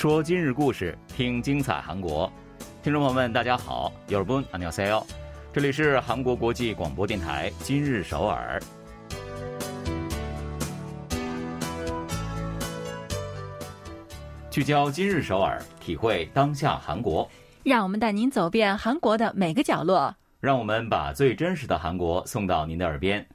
说今日故事，听精彩韩国。听众朋友们，大家好，여러분안녕하세요。这里是韩国国际广播电台今日首尔。聚焦今日首尔，体会当下韩国。让我们带您走遍韩国的每个角落。让我们把最真实的韩国送到您的耳边。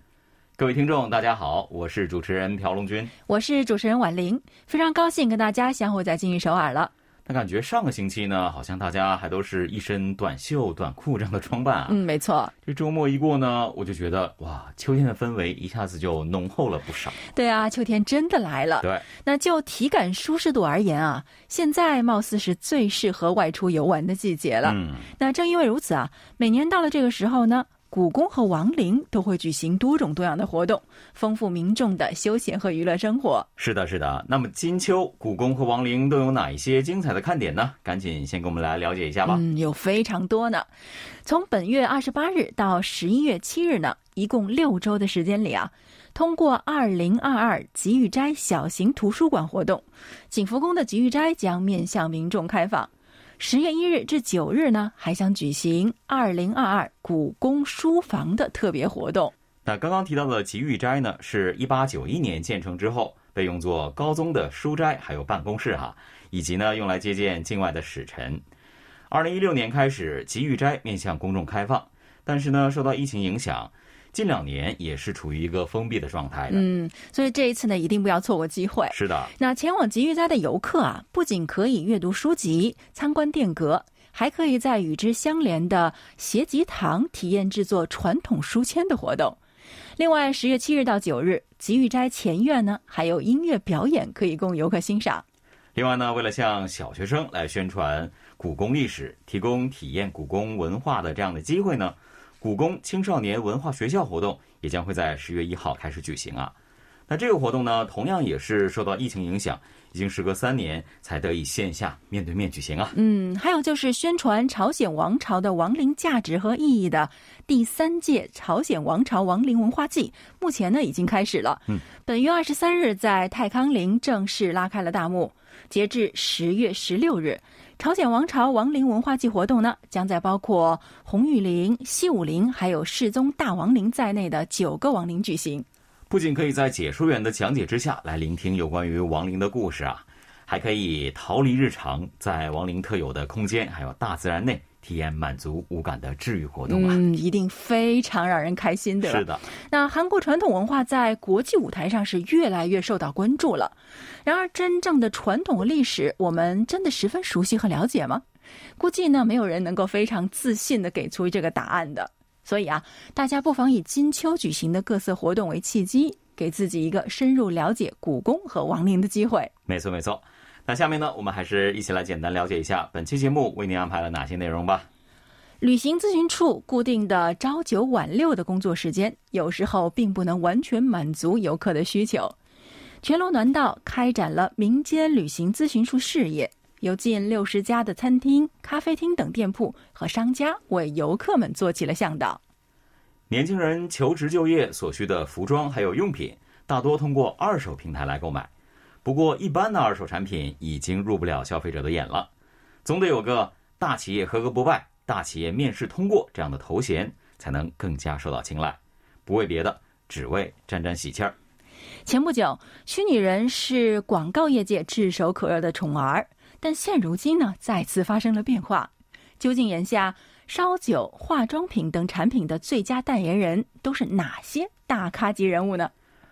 各位听众，大家好，我是主持人朴龙军，我是主持人婉玲，非常高兴跟大家相会在今日首尔了。那感觉上个星期呢，好像大家还都是一身短袖短裤这样的装扮啊。嗯，没错。这周末一过呢，我就觉得哇，秋天的氛围一下子就浓厚了不少。对啊，秋天真的来了。对。那就体感舒适度而言啊，现在貌似是最适合外出游玩的季节了。嗯。那正因为如此啊，每年到了这个时候呢。故宫和王陵都会举行多种多样的活动，丰富民众的休闲和娱乐生活。是的，是的。那么金秋，故宫和王陵都有哪一些精彩的看点呢？赶紧先跟我们来了解一下吧。嗯，有非常多呢。从本月二十八日到十一月七日呢，一共六周的时间里啊，通过二零二二吉玉斋小型图书馆活动，景福宫的吉玉斋将面向民众开放。十月一日至九日呢，还将举行二零二二故宫书房的特别活动。那刚刚提到的吉玉斋呢，是一八九一年建成之后，被用作高宗的书斋，还有办公室哈，以及呢用来接见境外的使臣。二零一六年开始，吉玉斋面向公众开放，但是呢，受到疫情影响。近两年也是处于一个封闭的状态。嗯，所以这一次呢，一定不要错过机会。是的，那前往吉玉斋的游客啊，不仅可以阅读书籍、参观殿阁，还可以在与之相连的协吉堂体验制作传统书签的活动。另外，十月七日到九日，吉玉斋前院呢还有音乐表演可以供游客欣赏。另外呢，为了向小学生来宣传故宫历史，提供体验故宫文化的这样的机会呢。故宫青少年文化学校活动也将会在十月一号开始举行啊。那这个活动呢，同样也是受到疫情影响，已经时隔三年才得以线下面对面举行啊。嗯，还有就是宣传朝鲜王朝的亡灵价值和意义的第三届朝鲜王朝亡灵文化季，目前呢已经开始了。嗯，本月二十三日在太康陵正式拉开了大幕，截至十月十六日。朝鲜王朝亡灵文化季活动呢，将在包括红玉陵、西武陵还有世宗大王陵在内的九个王陵举行。不仅可以在解说员的讲解之下来聆听有关于亡灵的故事啊，还可以逃离日常，在亡灵特有的空间还有大自然内。体验满足五感的治愈活动啊，嗯，一定非常让人开心的。是的，那韩国传统文化在国际舞台上是越来越受到关注了。然而，真正的传统历史，我们真的十分熟悉和了解吗？估计呢，没有人能够非常自信的给出这个答案的。所以啊，大家不妨以金秋举行的各色活动为契机，给自己一个深入了解故宫和王陵的机会。没错，没错。那下面呢，我们还是一起来简单了解一下本期节目为您安排了哪些内容吧。旅行咨询处固定的朝九晚六的工作时间，有时候并不能完全满足游客的需求。全罗南道开展了民间旅行咨询处事业，有近六十家的餐厅、咖啡厅等店铺和商家为游客们做起了向导。年轻人求职就业所需的服装还有用品，大多通过二手平台来购买。不过，一般的二手产品已经入不了消费者的眼了，总得有个大企业合格不败、大企业面试通过这样的头衔，才能更加受到青睐。不为别的，只为沾沾喜气儿。前不久，虚拟人是广告业界炙手可热的宠儿，但现如今呢，再次发生了变化。究竟眼下烧酒、化妆品等产品的最佳代言人都是哪些大咖级人物呢？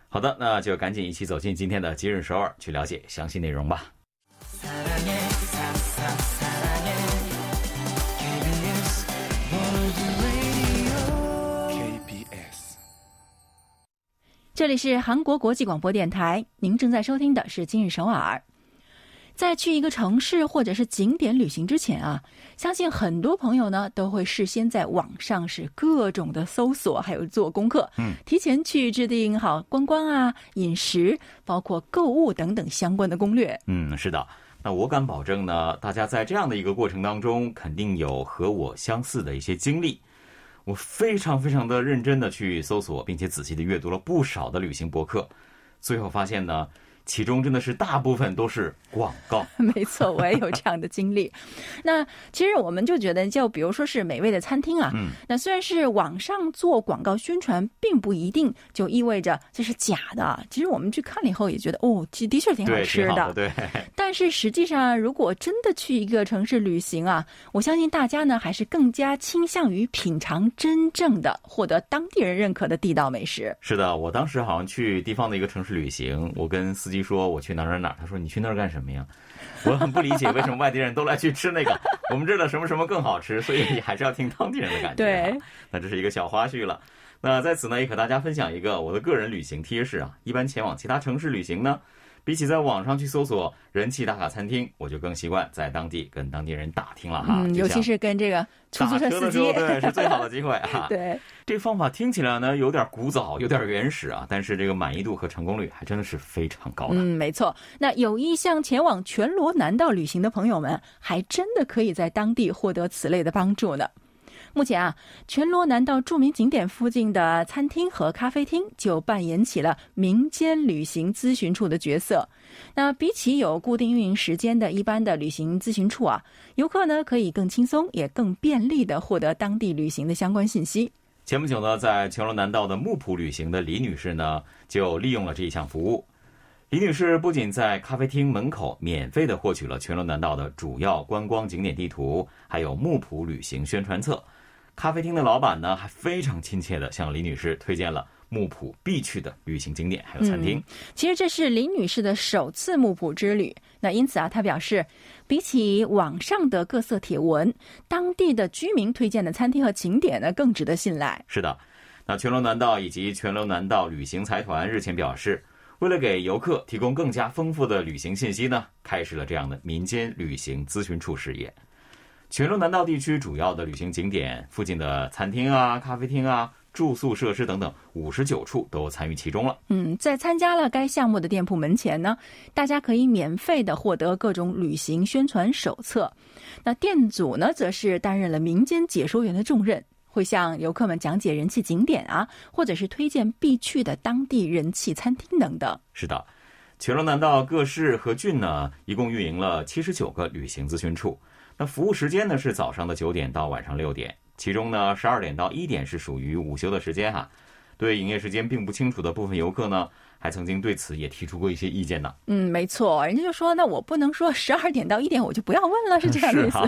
好的，那就赶紧一起走进今天的今日首尔，去了解详细内容吧。这里是韩国国际广播电台，您正在收听的是今日首尔。在去一个城市或者是景点旅行之前啊，相信很多朋友呢都会事先在网上是各种的搜索，还有做功课，嗯，提前去制定好观光啊、饮食，包括购物等等相关的攻略。嗯，是的，那我敢保证呢，大家在这样的一个过程当中，肯定有和我相似的一些经历。我非常非常的认真的去搜索，并且仔细的阅读了不少的旅行博客，最后发现呢。其中真的是大部分都是广告。没错，我也有这样的经历。那其实我们就觉得，就比如说是美味的餐厅啊，嗯，那虽然是网上做广告宣传，并不一定就意味着这是假的。其实我们去看了以后，也觉得哦，其实的确挺好，吃的，对。但是实际上，如果真的去一个城市旅行啊，我相信大家呢还是更加倾向于品尝真正的、获得当地人认可的地道美食。是的，我当时好像去地方的一个城市旅行，我跟司机说我去哪儿哪儿哪儿，他说你去那儿干什么呀？我很不理解为什么外地人都来去吃那个，我们这儿的什么什么更好吃，所以还是要听当地人的感觉、啊。对，那这是一个小花絮了。那在此呢，也和大家分享一个我的个人旅行贴士啊。一般前往其他城市旅行呢，比起在网上去搜索人气打卡餐厅，我就更习惯在当地跟当地人打听了哈。嗯，尤其是跟这个出租车司机，对，是最好的机会哈。对，这方法听起来呢有点古早，有点原始啊，但是这个满意度和成功率还真的是非常高的。嗯，没错。那有意向前往全罗南道旅行的朋友们，还真的可以在当地获得此类的帮助呢。目前啊，全罗南道著名景点附近的餐厅和咖啡厅就扮演起了民间旅行咨询处的角色。那比起有固定运营时间的一般的旅行咨询处啊，游客呢可以更轻松也更便利的获得当地旅行的相关信息。前不久呢，在全罗南道的木浦旅行的李女士呢，就利用了这一项服务。李女士不仅在咖啡厅门口免费的获取了全罗南道的主要观光景点地图，还有木浦旅行宣传册。咖啡厅的老板呢，还非常亲切的向李女士推荐了木浦必去的旅行景点还有餐厅。嗯、其实这是李女士的首次木浦之旅，那因此啊，她表示，比起网上的各色帖文，当地的居民推荐的餐厅和景点呢，更值得信赖。是的，那全罗南道以及全罗南道旅行财团日前表示，为了给游客提供更加丰富的旅行信息呢，开始了这样的民间旅行咨询处事业。全罗南道地区主要的旅行景点附近的餐厅啊、咖啡厅啊、住宿设施等等五十九处都参与其中了。嗯，在参加了该项目的店铺门前呢，大家可以免费的获得各种旅行宣传手册。那店主呢，则是担任了民间解说员的重任，会向游客们讲解人气景点啊，或者是推荐必去的当地人气餐厅等等。是的，全罗南道各市和郡呢，一共运营了七十九个旅行咨询处。那服务时间呢是早上的九点到晚上六点，其中呢十二点到一点是属于午休的时间哈。对营业时间并不清楚的部分游客呢，还曾经对此也提出过一些意见呢。嗯，没错，人家就说，那我不能说十二点到一点我就不要问了，是这样的意思。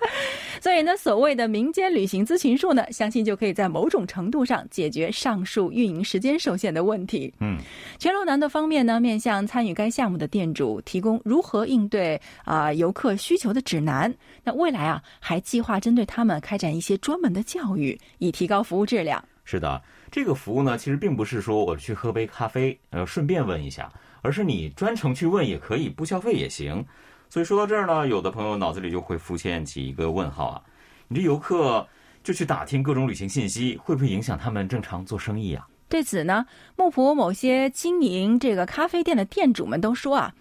所以呢，所谓的民间旅行咨询术呢，相信就可以在某种程度上解决上述运营时间受限的问题。嗯，全罗南的方面呢，面向参与该项目的店主提供如何应对啊、呃、游客需求的指南。那未来啊，还计划针对他们开展一些专门的教育，以提高服务质量。是的，这个服务呢，其实并不是说我去喝杯咖啡，呃，顺便问一下，而是你专程去问也可以，不消费也行。所以说到这儿呢，有的朋友脑子里就会浮现起一个问号啊：你这游客就去打听各种旅行信息，会不会影响他们正常做生意啊？对此呢，木浦某些经营这个咖啡店的店主们都说啊。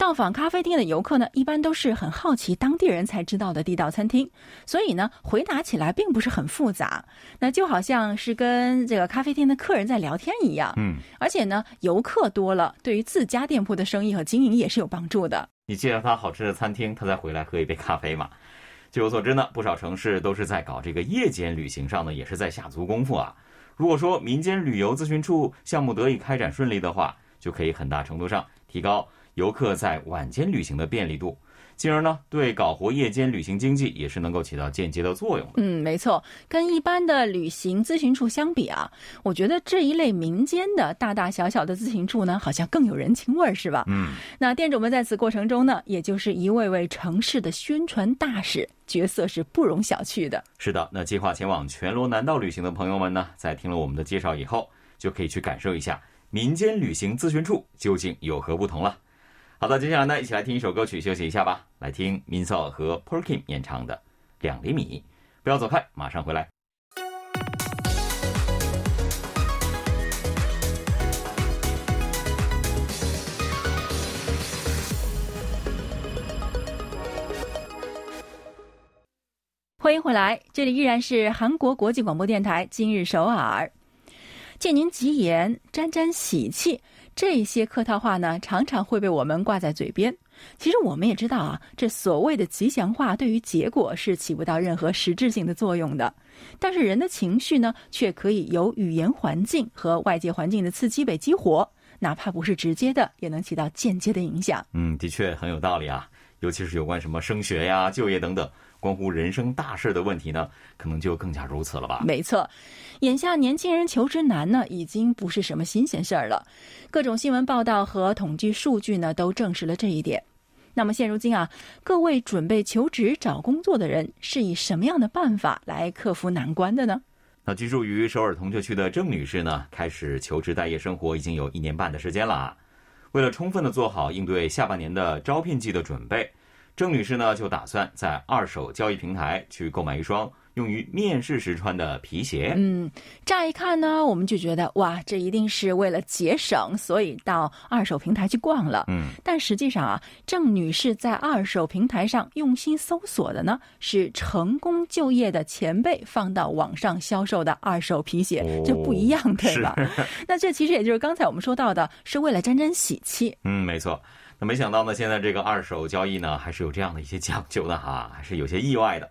到访咖啡店的游客呢，一般都是很好奇当地人才知道的地道餐厅，所以呢，回答起来并不是很复杂。那就好像是跟这个咖啡店的客人在聊天一样。嗯，而且呢，游客多了，对于自家店铺的生意和经营也是有帮助的。你介绍他好吃的餐厅，他再回来喝一杯咖啡嘛。据我所知呢，不少城市都是在搞这个夜间旅行上呢，也是在下足功夫啊。如果说民间旅游咨询处项目得以开展顺利的话，就可以很大程度上提高。游客在晚间旅行的便利度，进而呢，对搞活夜间旅行经济也是能够起到间接的作用的。嗯，没错，跟一般的旅行咨询处相比啊，我觉得这一类民间的大大小小的咨询处呢，好像更有人情味儿，是吧？嗯，那店主们在此过程中呢，也就是一位位城市的宣传大使，角色是不容小觑的。是的，那计划前往全罗南道旅行的朋友们呢，在听了我们的介绍以后，就可以去感受一下民间旅行咨询处究竟有何不同了。好的，接下来呢，一起来听一首歌曲，休息一下吧。来听 Minso 和 Perkin 演唱的《两厘米》，不要走开，马上回来。欢迎回来，这里依然是韩国国际广播电台今日首尔。借您吉言，沾沾喜气。这些客套话呢，常常会被我们挂在嘴边。其实我们也知道啊，这所谓的吉祥话对于结果是起不到任何实质性的作用的。但是人的情绪呢，却可以由语言环境和外界环境的刺激被激活，哪怕不是直接的，也能起到间接的影响。嗯，的确很有道理啊，尤其是有关什么升学呀、就业等等。关乎人生大事的问题呢，可能就更加如此了吧？没错，眼下年轻人求职难呢，已经不是什么新鲜事儿了。各种新闻报道和统计数据呢，都证实了这一点。那么现如今啊，各位准备求职找工作的人，是以什么样的办法来克服难关的呢？那居住于首尔铜雀区的郑女士呢，开始求职待业生活已经有一年半的时间了啊。为了充分的做好应对下半年的招聘季的准备。郑女士呢，就打算在二手交易平台去购买一双用于面试时穿的皮鞋。嗯，乍一看呢，我们就觉得哇，这一定是为了节省，所以到二手平台去逛了。嗯，但实际上啊，郑女士在二手平台上用心搜索的呢，是成功就业的前辈放到网上销售的二手皮鞋，就不一样，对吧？那这其实也就是刚才我们说到的，是为了沾沾喜气。嗯，没错。那没想到呢，现在这个二手交易呢，还是有这样的一些讲究的哈，还是有些意外的。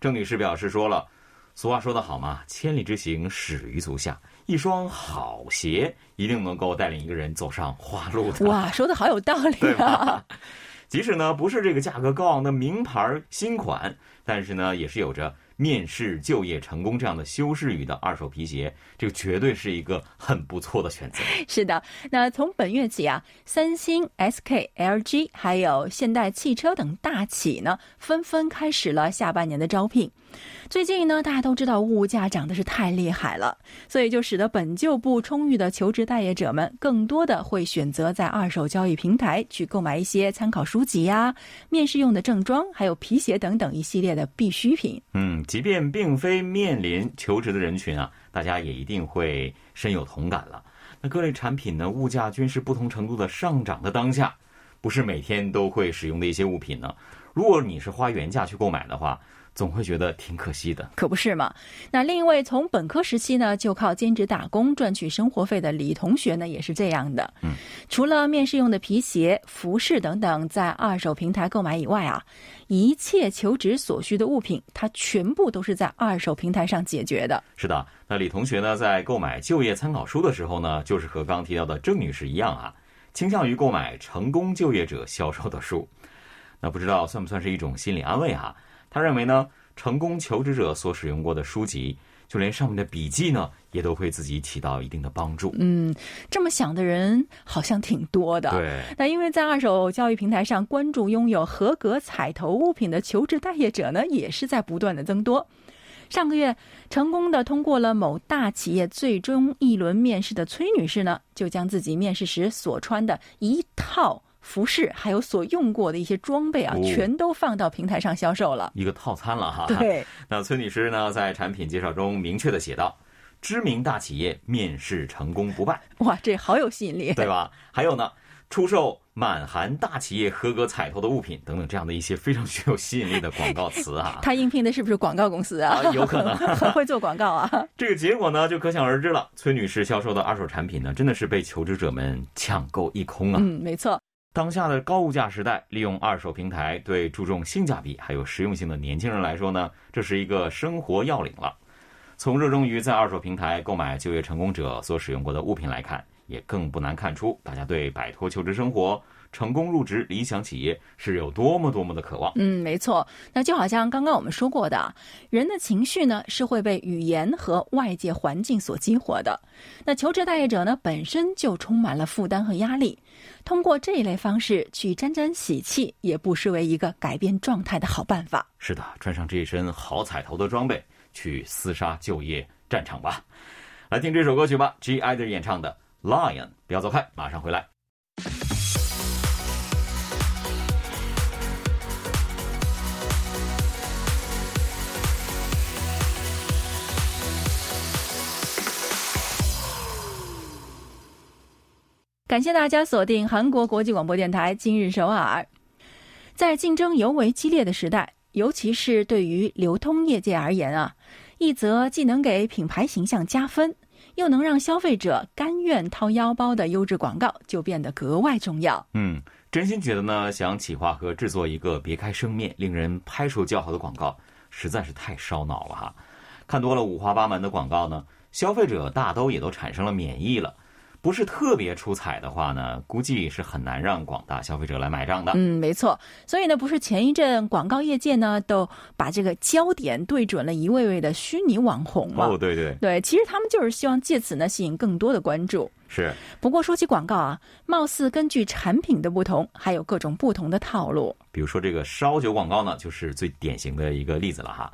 郑女士表示说了，俗话说得好嘛，千里之行，始于足下。一双好鞋一定能够带领一个人走上花路的。哇，说的好有道理啊！即使呢不是这个价格高昂的名牌新款，但是呢也是有着。面试就业成功这样的修饰语的二手皮鞋，这个绝对是一个很不错的选择。是的，那从本月起啊，三星、SK、LG 还有现代汽车等大企呢，纷纷开始了下半年的招聘。最近呢，大家都知道物价涨的是太厉害了，所以就使得本就不充裕的求职待业者们，更多的会选择在二手交易平台去购买一些参考书籍呀、面试用的正装，还有皮鞋等等一系列的必需品。嗯，即便并非面临求职的人群啊，大家也一定会深有同感了。那各类产品呢，物价均是不同程度的上涨的当下，不是每天都会使用的一些物品呢。如果你是花原价去购买的话，总会觉得挺可惜的，可不是嘛？那另一位从本科时期呢就靠兼职打工赚取生活费的李同学呢，也是这样的。嗯，除了面试用的皮鞋、服饰等等在二手平台购买以外啊，一切求职所需的物品，他全部都是在二手平台上解决的。是的，那李同学呢，在购买就业参考书的时候呢，就是和刚提到的郑女士一样啊，倾向于购买成功就业者销售的书。那不知道算不算是一种心理安慰哈？他认为呢，成功求职者所使用过的书籍，就连上面的笔记呢，也都会自己起到一定的帮助。嗯，这么想的人好像挺多的。对，那因为在二手交易平台上关注拥有合格彩头物品的求职待业者呢，也是在不断的增多。上个月成功的通过了某大企业最终一轮面试的崔女士呢，就将自己面试时所穿的一套。服饰还有所用过的一些装备啊，全都放到平台上销售了，一个套餐了哈。对，那崔女士呢，在产品介绍中明确的写道：“知名大企业面试成功不败。”哇，这好有吸引力，对吧？还有呢，出售满含大企业合格彩头的物品等等，这样的一些非常具有吸引力的广告词啊。他应聘的是不是广告公司啊？有可能，很会做广告啊。这个结果呢，就可想而知了。崔女士销售的二手产品呢，真的是被求职者们抢购一空啊。嗯，没错。当下的高物价时代，利用二手平台对注重性价比还有实用性的年轻人来说呢，这是一个生活要领了。从热衷于在二手平台购买就业成功者所使用过的物品来看，也更不难看出大家对摆脱求职生活。成功入职理想企业是有多么多么的渴望。嗯，没错。那就好像刚刚我们说过的，人的情绪呢是会被语言和外界环境所激活的。那求职待业者呢本身就充满了负担和压力，通过这一类方式去沾沾喜气，也不失为一个改变状态的好办法。是的，穿上这一身好彩头的装备，去厮杀就业战场吧。来听这首歌曲吧，G I 的演唱的《Lion》。不要走开，马上回来。感谢大家锁定韩国国际广播电台今日首尔。在竞争尤为激烈的时代，尤其是对于流通业界而言啊，一则既能给品牌形象加分，又能让消费者甘愿掏腰包的优质广告，就变得格外重要。嗯，真心觉得呢，想企划和制作一个别开生面、令人拍手叫好的广告，实在是太烧脑了哈。看多了五花八门的广告呢，消费者大都也都产生了免疫了。不是特别出彩的话呢，估计是很难让广大消费者来买账的。嗯，没错。所以呢，不是前一阵广告业界呢都把这个焦点对准了一位位的虚拟网红嘛？哦，对对对，其实他们就是希望借此呢吸引更多的关注。是。不过说起广告啊，貌似根据产品的不同，还有各种不同的套路。比如说这个烧酒广告呢，就是最典型的一个例子了哈。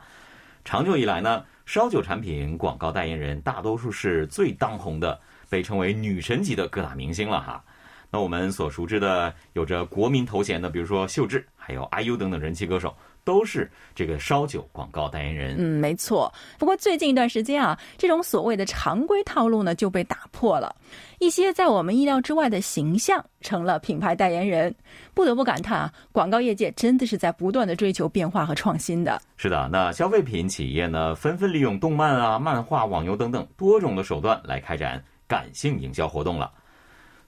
长久以来呢，烧酒产品广告代言人大多数是最当红的。被称为女神级的各大明星了哈，那我们所熟知的有着国民头衔的，比如说秀智，还有 IU 等等人气歌手，都是这个烧酒广告代言人。嗯，没错。不过最近一段时间啊，这种所谓的常规套路呢就被打破了，一些在我们意料之外的形象成了品牌代言人。不得不感叹啊，广告业界真的是在不断的追求变化和创新的。是的，那消费品企业呢，纷纷利用动漫啊、漫画、网游等等多种的手段来开展。感性营销活动了。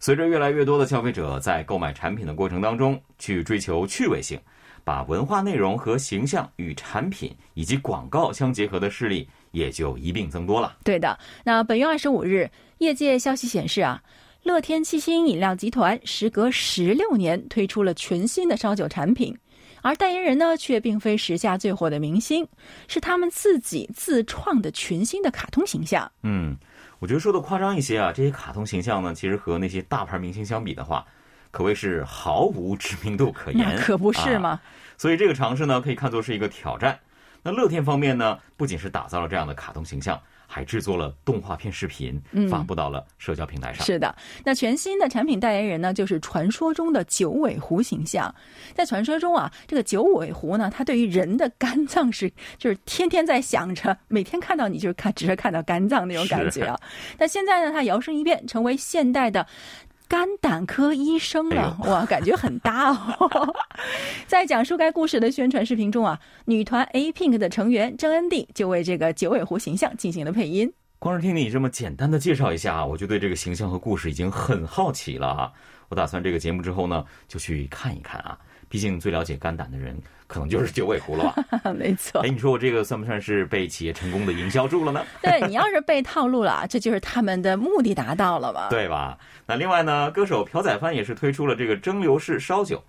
随着越来越多的消费者在购买产品的过程当中去追求趣味性，把文化内容和形象与产品以及广告相结合的事例也就一并增多了。对的。那本月二十五日，业界消息显示啊，乐天七星饮料集团时隔十六年推出了全新的烧酒产品，而代言人呢却并非时下最火的明星，是他们自己自创的全新的卡通形象。嗯。我觉得说的夸张一些啊，这些卡通形象呢，其实和那些大牌明星相比的话，可谓是毫无知名度可言。可不是吗？所以这个尝试呢，可以看作是一个挑战。那乐天方面呢，不仅是打造了这样的卡通形象。还制作了动画片视频，发布到了社交平台上。是的，那全新的产品代言人呢，就是传说中的九尾狐形象。在传说中啊，这个九尾狐呢，它对于人的肝脏是，就是天天在想着，每天看到你就是看，只是看到肝脏那种感觉啊。那现在呢，它摇身一变，成为现代的。肝胆科医生了，哇，感觉很搭哦。在讲述该故事的宣传视频中啊，女团 A Pink 的成员郑恩地就为这个九尾狐形象进行了配音。光是听你这么简单的介绍一下，我就对这个形象和故事已经很好奇了啊！我打算这个节目之后呢，就去看一看啊。毕竟最了解肝胆的人，可能就是九尾狐了吧？没错。哎，你说我这个算不算是被企业成功的营销住了呢？对你要是被套路了，这就是他们的目的达到了吧？对吧？那另外呢，歌手朴宰范也是推出了这个蒸馏式烧酒，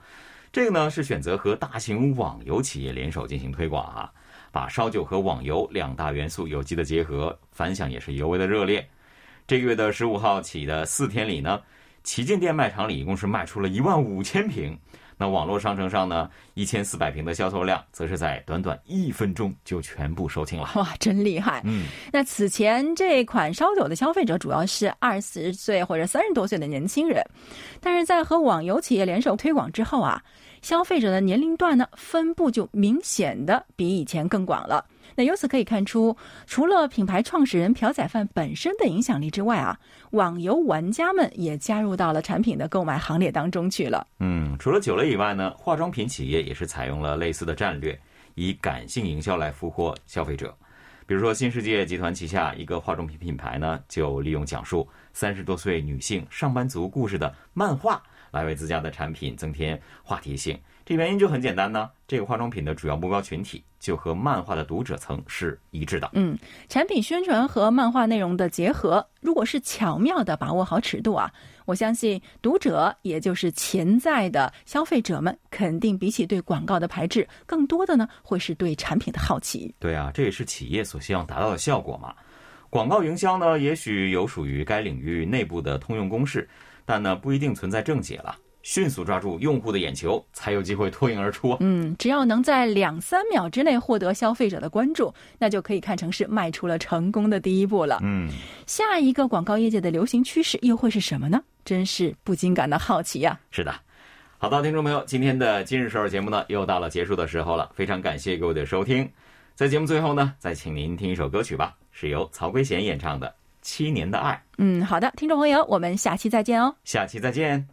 这个呢是选择和大型网游企业联手进行推广啊，把烧酒和网游两大元素有机的结合，反响也是尤为的热烈。这个月的十五号起的四天里呢，旗舰店卖场里一共是卖出了一万五千瓶。那网络商城上呢，一千四百瓶的销售量，则是在短短一分钟就全部售罄了。哇，真厉害！嗯，那此前这款烧酒的消费者主要是二十岁或者三十多岁的年轻人，但是在和网游企业联手推广之后啊，消费者的年龄段呢分布就明显的比以前更广了。那由此可以看出，除了品牌创始人朴宰范本身的影响力之外啊，网游玩家们也加入到了产品的购买行列当中去了。嗯，除了酒类以外呢，化妆品企业也是采用了类似的战略，以感性营销来俘获消费者。比如说，新世界集团旗下一个化妆品品牌呢，就利用讲述三十多岁女性上班族故事的漫画，来为自家的产品增添话题性。这原因就很简单呢，这个化妆品的主要目标群体就和漫画的读者层是一致的。嗯，产品宣传和漫画内容的结合，如果是巧妙的把握好尺度啊，我相信读者也就是潜在的消费者们，肯定比起对广告的排斥，更多的呢会是对产品的好奇。对啊，这也是企业所希望达到的效果嘛。广告营销呢，也许有属于该领域内部的通用公式，但呢不一定存在正解了。迅速抓住用户的眼球，才有机会脱颖而出。嗯，只要能在两三秒之内获得消费者的关注，那就可以看成是迈出了成功的第一步了。嗯，下一个广告业界的流行趋势又会是什么呢？真是不禁感到好奇呀。是的，好的，听众朋友，今天的今日首尔节目呢，又到了结束的时候了。非常感谢各位的收听，在节目最后呢，再请您听一首歌曲吧，是由曹圭贤演唱的《七年的爱》。嗯，好的，听众朋友，我们下期再见哦。下期再见。